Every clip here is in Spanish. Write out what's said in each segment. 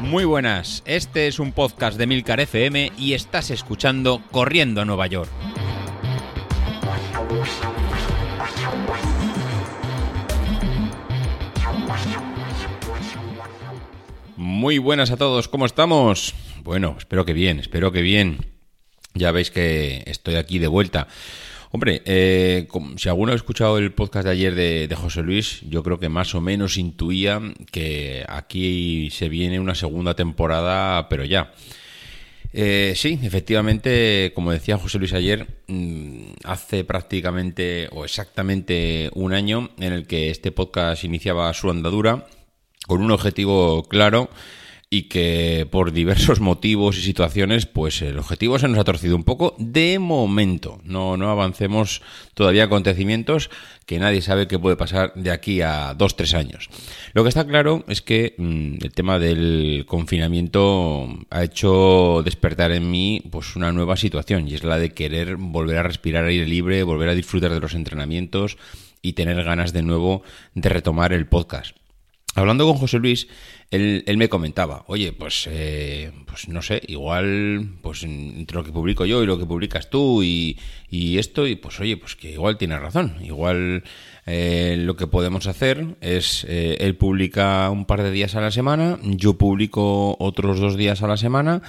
Muy buenas, este es un podcast de Milcar FM y estás escuchando Corriendo a Nueva York. Muy buenas a todos, ¿cómo estamos? Bueno, espero que bien, espero que bien. Ya veis que estoy aquí de vuelta. Hombre, eh, si alguno ha escuchado el podcast de ayer de, José Luis, yo creo que más o menos intuía que aquí se viene una segunda temporada, pero ya. Eh, sí, efectivamente, como decía José Luis ayer, mm, hace prácticamente o exactamente un año en el que este podcast iniciaba su andadura con un objetivo claro y que por diversos motivos y situaciones, pues el objetivo se nos ha torcido un poco de momento. No, no avancemos todavía acontecimientos que nadie sabe qué puede pasar de aquí a dos, tres años. Lo que está claro es que mm, el tema del confinamiento ha hecho despertar en mí pues una nueva situación y es la de querer volver a respirar aire libre, volver a disfrutar de los entrenamientos y tener ganas de nuevo de retomar el podcast. Hablando con José Luis, él, me comentaba, oye, pues, eh, pues no sé, igual, pues entre lo que publico yo y lo que publicas tú y, esto, y pues oye, pues que igual tienes razón, igual eh, lo que podemos hacer es, eh, él publica un par de días a la semana, yo publico otros dos días a la semana,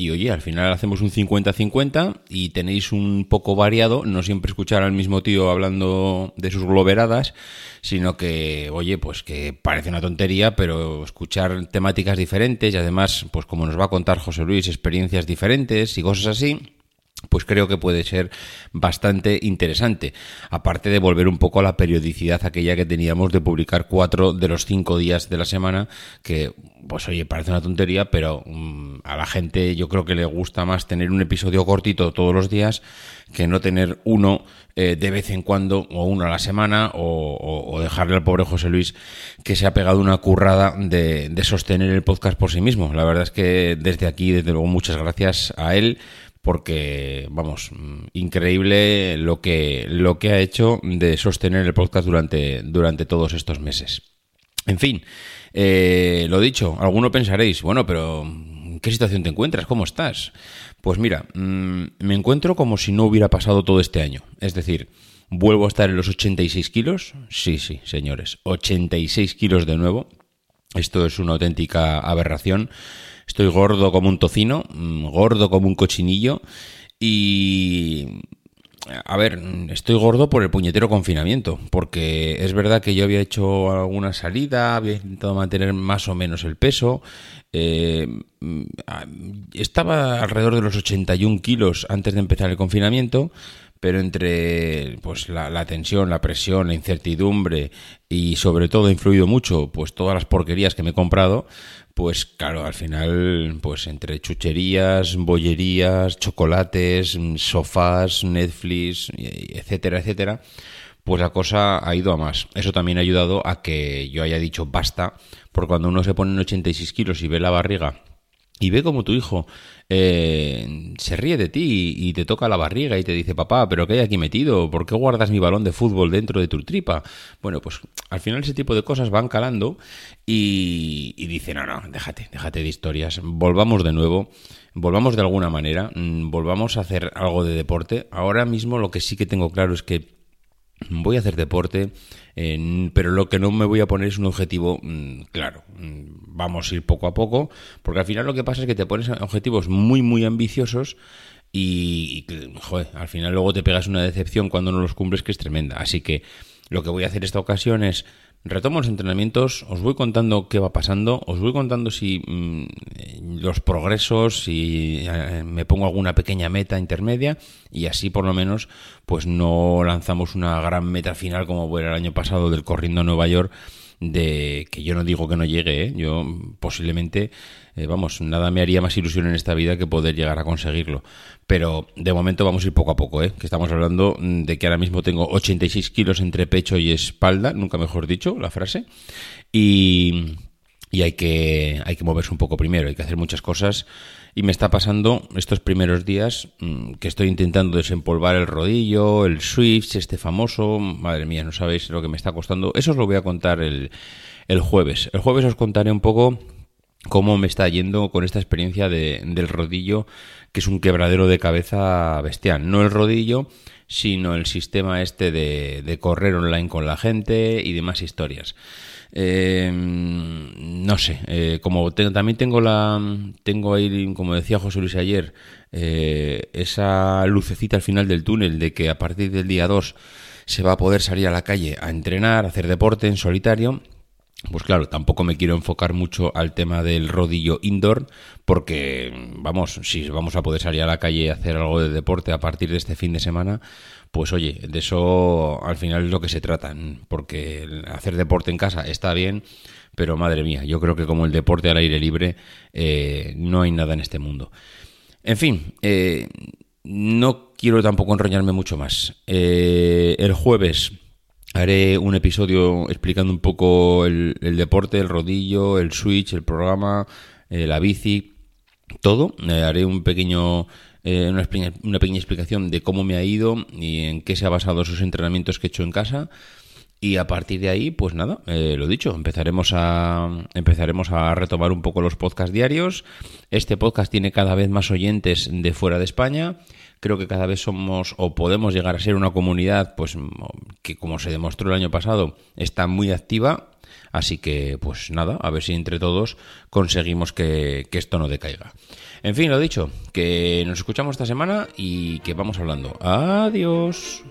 y oye, al final hacemos un 50-50 y tenéis un poco variado, no siempre escuchar al mismo tío hablando de sus globeradas, sino que, oye, pues que parece una tontería, pero escuchar temáticas diferentes y además, pues como nos va a contar José Luis, experiencias diferentes y cosas así, pues creo que puede ser bastante interesante. Aparte de volver un poco a la periodicidad aquella que teníamos de publicar cuatro de los cinco días de la semana, que pues oye, parece una tontería, pero mm, a la gente yo creo que le gusta más tener un episodio cortito todos los días que no tener uno eh, de vez en cuando o uno a la semana o, dejarle al pobre José Luis que se ha pegado una currada de, de sostener el podcast por sí mismo. La verdad es que desde aquí, desde luego, muchas gracias a él porque, vamos, increíble lo que, lo que ha hecho de sostener el podcast durante, durante todos estos meses. En fin, eh, lo dicho, alguno pensaréis, bueno, pero ¿en qué situación te encuentras? ¿Cómo estás? Pues mira, mm, me encuentro como si no hubiera pasado todo este año. Es decir, vuelvo a estar en los 86 kilos. Sí, sí, señores, 86 kilos de nuevo. Esto es una auténtica aberración. Estoy gordo como un tocino, mm, gordo como un cochinillo y... A ver, estoy gordo por el puñetero confinamiento, porque es verdad que yo había hecho alguna salida, había intentado mantener más o menos el peso, eh, mm, estaba alrededor de los 81 kilos antes de empezar el confinamiento, pero entre pues la, tensión, la presión, la incertidumbre y sobre todo ha influido mucho pues todas las porquerías que me he comprado, pues claro, al final, pues entre chucherías, bollerías, chocolates, sofás, Netflix, etcétera, etcétera, pues la cosa ha ido a más. Eso también ha ayudado a que yo haya dicho basta, porque cuando uno se pone en 86 kilos y ve la barriga y ve como tu hijo eh, se ríe de ti y te toca la barriga y te dice, papá, pero ¿qué hay aquí metido? ¿Por qué guardas mi balón de fútbol dentro de tu tripa? Bueno, pues al final ese tipo de cosas van calando y, y dice, no, no, déjate, déjate de historias, volvamos de nuevo, volvamos de alguna manera, mm, volvamos a hacer algo de deporte. Ahora mismo lo que sí que tengo claro es que voy a hacer deporte, pero lo que no me voy a poner es un objetivo mm, claro. Mm, vamos a ir poco a poco, porque al final lo que pasa es que te pones objetivos muy, muy ambiciosos y, joder, al final luego te pegas una decepción cuando no los cumples que es tremenda. Así que lo que voy a hacer esta ocasión es Retomo los entrenamientos, os voy contando qué va pasando, os voy contando si mm, los progresos, si eh, me pongo alguna pequeña meta intermedia y así por lo menos pues no lanzamos una gran meta final como fue el año pasado del corriendo a Nueva York de que yo no digo que no llegue, ¿eh? yo posiblemente, eh, vamos, nada me haría más ilusión en esta vida que poder llegar a conseguirlo. Pero de momento vamos a ir poco a poco, que estamos hablando de que ahora mismo tengo 86 kilos entre pecho y espalda, nunca mejor dicho la frase, y, y hay, que, hay que moverse un poco primero, hay que hacer muchas cosas y me está pasando estos primeros días mm, que estoy intentando desempolvar el rodillo, el Swift, este famoso. Madre mía, no sabéis lo que me está costando. Eso os lo voy a contar el, el jueves. El jueves os contaré un poco cómo me está yendo con esta experiencia de, del rodillo, que es un quebradero de cabeza bestial. No el rodillo, sino el sistema este de, de correr online con la gente y demás historias. Eh, no sé, eh, como también tengo la tengo ahí, como decía José Luis ayer, eh, esa lucecita al final del túnel de que a partir del día 2 se va a poder salir a la calle a entrenar, a hacer deporte en solitario. Pues claro, tampoco me quiero enfocar mucho al tema del rodillo indoor, porque, vamos, si vamos a poder salir a la calle y hacer algo de deporte a partir de este fin de semana, pues oye, de eso al final es lo que se trata, porque hacer deporte en casa está bien, pero madre mía, yo creo que como el deporte al aire libre, eh, no hay nada en este mundo. En fin, eh, no quiero tampoco enroñarme mucho más. Eh, el jueves Haré un episodio explicando un poco el, deporte, el rodillo, el switch, el programa, eh, la bici, todo. Eh, haré un pequeño, eh, una, una, pequeña explicación de cómo me ha ido y en qué se ha basado esos entrenamientos que he hecho en casa. Y a partir de ahí, pues nada, lo dicho, empezaremos a, empezaremos a retomar un poco los podcasts diarios. Este podcast tiene cada vez más oyentes de fuera de España creo que cada vez somos o podemos llegar a ser una comunidad pues que como se demostró el año pasado está muy activa. Así que pues nada a ver si entre todos conseguimos que, que esto no decaiga. En fin lo dicho que nos escuchamos esta semana y que vamos hablando. Adiós